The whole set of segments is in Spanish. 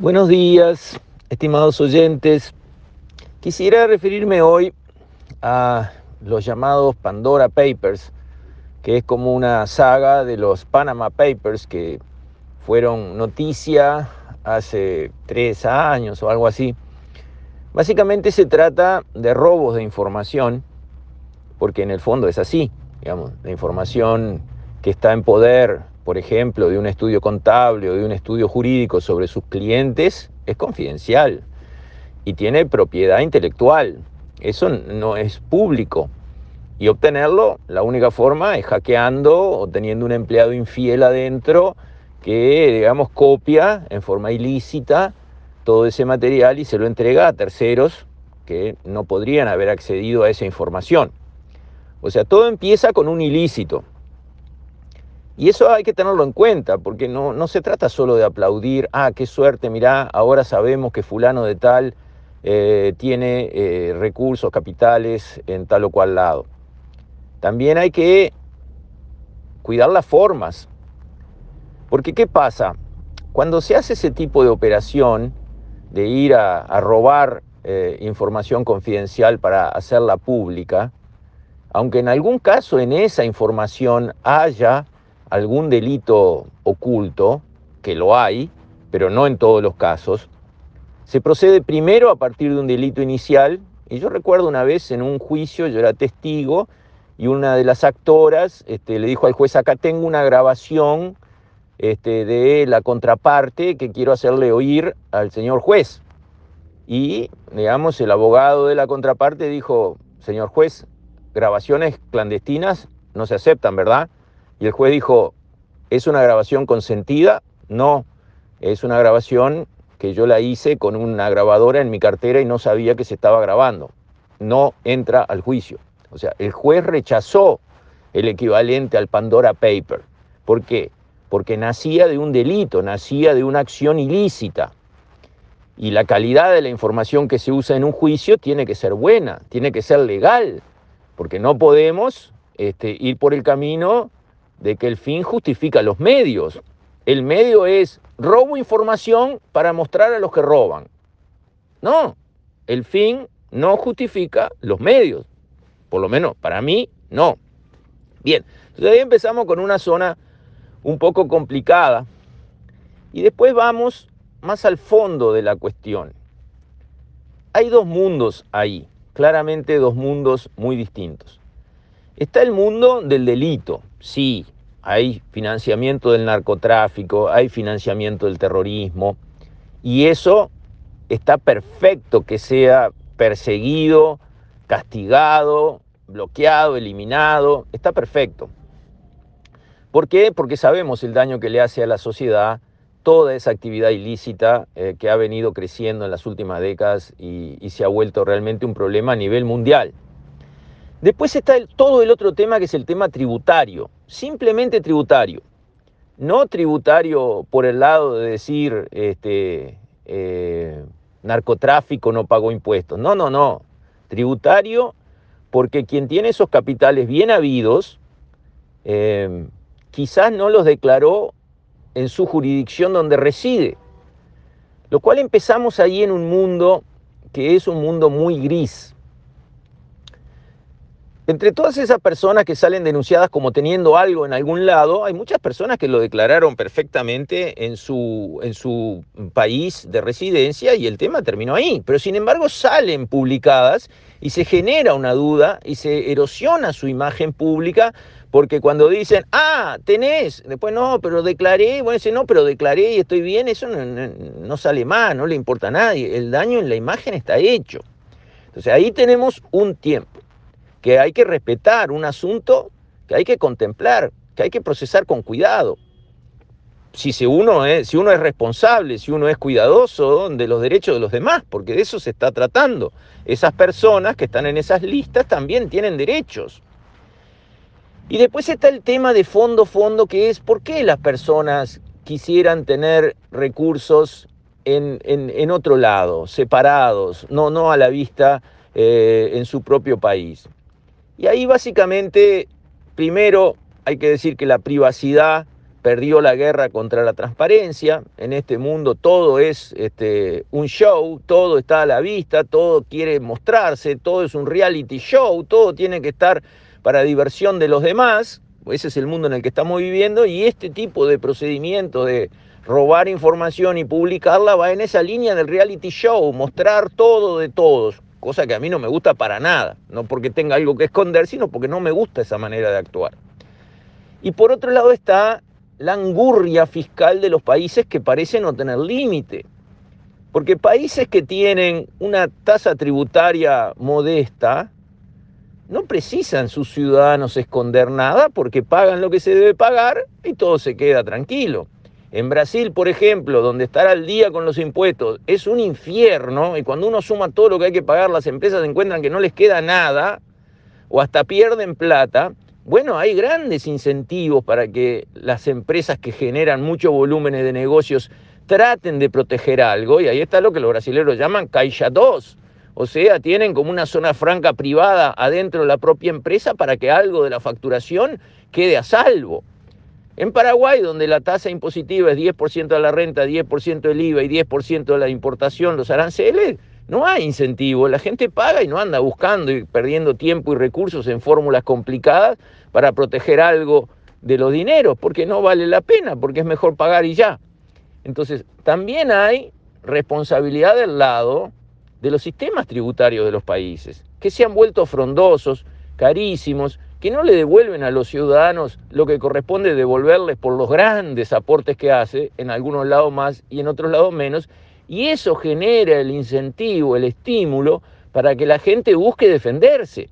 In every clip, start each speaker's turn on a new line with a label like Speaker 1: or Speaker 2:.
Speaker 1: Buenos días, estimados oyentes. Quisiera referirme hoy a los llamados Pandora Papers, que es como una saga de los Panama Papers que fueron noticia hace tres años o algo así. Básicamente se trata de robos de información, porque en el fondo es así, digamos, la información que está en poder, por ejemplo, de un estudio contable o de un estudio jurídico sobre sus clientes, es confidencial y tiene propiedad intelectual. Eso no es público. Y obtenerlo, la única forma es hackeando o teniendo un empleado infiel adentro que, digamos, copia en forma ilícita todo ese material y se lo entrega a terceros que no podrían haber accedido a esa información. O sea, todo empieza con un ilícito. Y eso hay que tenerlo en cuenta, porque no, no se trata solo de aplaudir, ah, qué suerte, mirá, ahora sabemos que fulano de tal eh, tiene eh, recursos, capitales en tal o cual lado. También hay que cuidar las formas, porque ¿qué pasa? Cuando se hace ese tipo de operación, de ir a, robar eh, información confidencial para hacerla pública, aunque en algún caso en esa información haya algún delito oculto, que lo hay, pero no en todos los casos, se procede primero a partir de un delito inicial, y yo recuerdo una vez en un juicio, yo era testigo, y una de las actoras este, le dijo al juez, acá tengo una grabación este, de la contraparte que quiero hacerle oír al señor juez. Y, digamos, el abogado de la contraparte dijo, señor juez, grabaciones clandestinas no se aceptan, ¿verdad? Y el juez dijo, ¿es una grabación consentida? No, es una grabación que yo la hice con una grabadora en mi cartera y no sabía que se estaba grabando. No entra al juicio. O sea, el juez rechazó el equivalente al Pandora Paper. ¿Por qué? porque nacía de un delito, nacía de una acción ilícita. Y la calidad de la información que se usa en un juicio tiene que ser buena, tiene que ser legal, porque no podemos este, ir por el camino de que el fin justifica los medios. El medio es robo información para mostrar a los que roban. No, el fin no justifica los medios. Por lo menos para mí, no. Bien, entonces ahí empezamos con una zona un poco complicada. Y después vamos más al fondo de la cuestión. Hay dos mundos ahí, claramente dos mundos muy distintos. Está el mundo del delito, sí, hay financiamiento del narcotráfico, hay financiamiento del terrorismo, y eso está perfecto que sea perseguido, castigado, bloqueado, eliminado, está perfecto. ¿Por qué? Porque sabemos el daño que le hace a la sociedad toda esa actividad ilícita eh, que ha venido creciendo en las últimas décadas y, se ha vuelto realmente un problema a nivel mundial. Después está todo el otro tema que es el tema tributario, simplemente tributario. No tributario por el lado de decir este, eh, narcotráfico no pagó impuestos. No, no, no. Tributario porque quien tiene esos capitales bien habidos eh, quizás no los declaró en su jurisdicción donde reside. Lo cual empezamos ahí en un mundo que es un mundo muy gris. Entre todas esas personas que salen denunciadas como teniendo algo en algún lado, hay muchas personas que lo declararon perfectamente en su, en su país de residencia y el tema terminó ahí. Pero sin embargo salen publicadas y se genera una duda y se erosiona su imagen pública porque cuando dicen, ah, tenés, después no, pero declaré, bueno, dice, no, pero declaré y estoy bien, eso no, sale más, no le importa a nadie. El daño en la imagen está hecho. Entonces ahí tenemos un tiempo que hay que respetar, un asunto que hay que contemplar, que hay que procesar con cuidado. Si, uno es, si uno es responsable, si uno es cuidadoso de los derechos de los demás, porque de eso se está tratando. Esas personas que están en esas listas también tienen derechos. Y después está el tema de fondo, fondo, que es por qué las personas quisieran tener recursos en, otro lado, separados, no, no a la vista eh, en su propio país. Y ahí básicamente, primero hay que decir que la privacidad perdió la guerra contra la transparencia. En este mundo todo es este, un show, todo está a la vista, todo quiere mostrarse, todo es un reality show, todo tiene que estar para diversión de los demás. Ese es el mundo en el que estamos viviendo y este tipo de procedimiento de robar información y publicarla va en esa línea del reality show, mostrar todo de todos, cosa que a mí no me gusta para nada, no porque tenga algo que esconder, sino porque no me gusta esa manera de actuar. Y por otro lado está la angurria fiscal de los países que parecen no tener límite. Porque países que tienen una tasa tributaria modesta no precisan sus ciudadanos esconder nada porque pagan lo que se debe pagar y todo se queda tranquilo. En Brasil, por ejemplo, donde estar al día con los impuestos es un infierno y cuando uno suma todo lo que hay que pagar, las empresas encuentran que no les queda nada o hasta pierden plata, bueno, hay grandes incentivos para que las empresas que generan muchos volúmenes de negocios traten de proteger algo, y ahí está lo que los brasileños llaman Caixa 2. O sea, tienen como una zona franca privada adentro de la propia empresa para que algo de la facturación quede a salvo. En Paraguay, donde la tasa impositiva es 10% de la renta, 10% del IVA y 10% de la importación, los aranceles, no hay incentivo, la gente paga y no anda buscando y perdiendo tiempo y recursos en fórmulas complicadas para proteger algo de los dineros, porque no vale la pena, porque es mejor pagar y ya. Entonces, también hay responsabilidad del lado de los sistemas tributarios de los países, que se han vuelto frondosos, carísimos, que no le devuelven a los ciudadanos lo que corresponde devolverles por los grandes aportes que hace, en algunos lados más y en otros lados menos, y eso genera el incentivo, el estímulo para que la gente busque defenderse.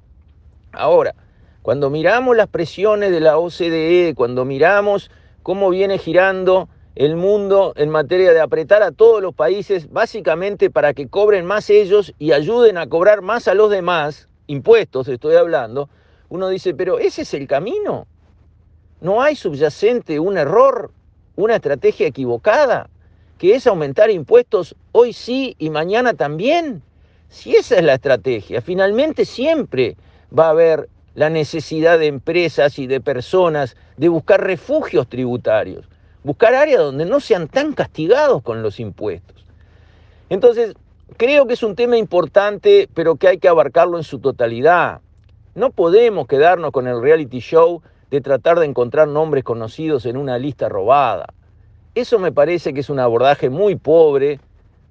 Speaker 1: Ahora, cuando miramos las presiones de la OCDE, cuando miramos cómo viene girando el mundo en materia de apretar a todos los países, básicamente para que cobren más ellos y ayuden a cobrar más a los demás, impuestos estoy hablando, uno dice, pero ese es el camino. No hay subyacente un error, una estrategia equivocada que es aumentar impuestos hoy sí y mañana también. Si esa es la estrategia, finalmente siempre va a haber la necesidad de empresas y de personas de buscar refugios tributarios, buscar áreas donde no sean tan castigados con los impuestos. Entonces, creo que es un tema importante, pero que hay que abarcarlo en su totalidad. No podemos quedarnos con el reality show de tratar de encontrar nombres conocidos en una lista robada. Eso me parece que es un abordaje muy pobre,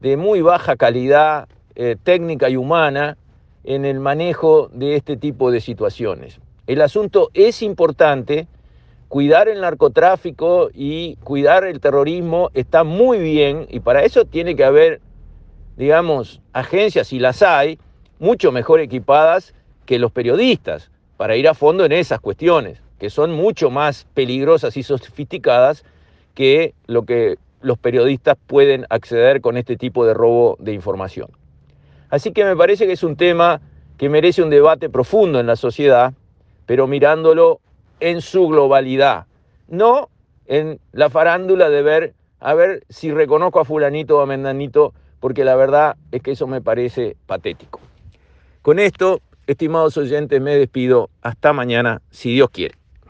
Speaker 1: de muy baja calidad eh, técnica y humana en el manejo de este tipo de situaciones. El asunto es importante, cuidar el narcotráfico y cuidar el terrorismo está muy bien y para eso tiene que haber, digamos, agencias, y las hay, mucho mejor equipadas que los periodistas para ir a fondo en esas cuestiones, que son mucho más peligrosas y sofisticadas que lo que los periodistas pueden acceder con este tipo de robo de información. Así que me parece que es un tema que merece un debate profundo en la sociedad, pero mirándolo en su globalidad, no en la farándula de ver a ver si reconozco a fulanito o a mendanito, porque la verdad es que eso me parece patético. Con esto, estimados oyentes, me despido. Hasta mañana, si Dios quiere.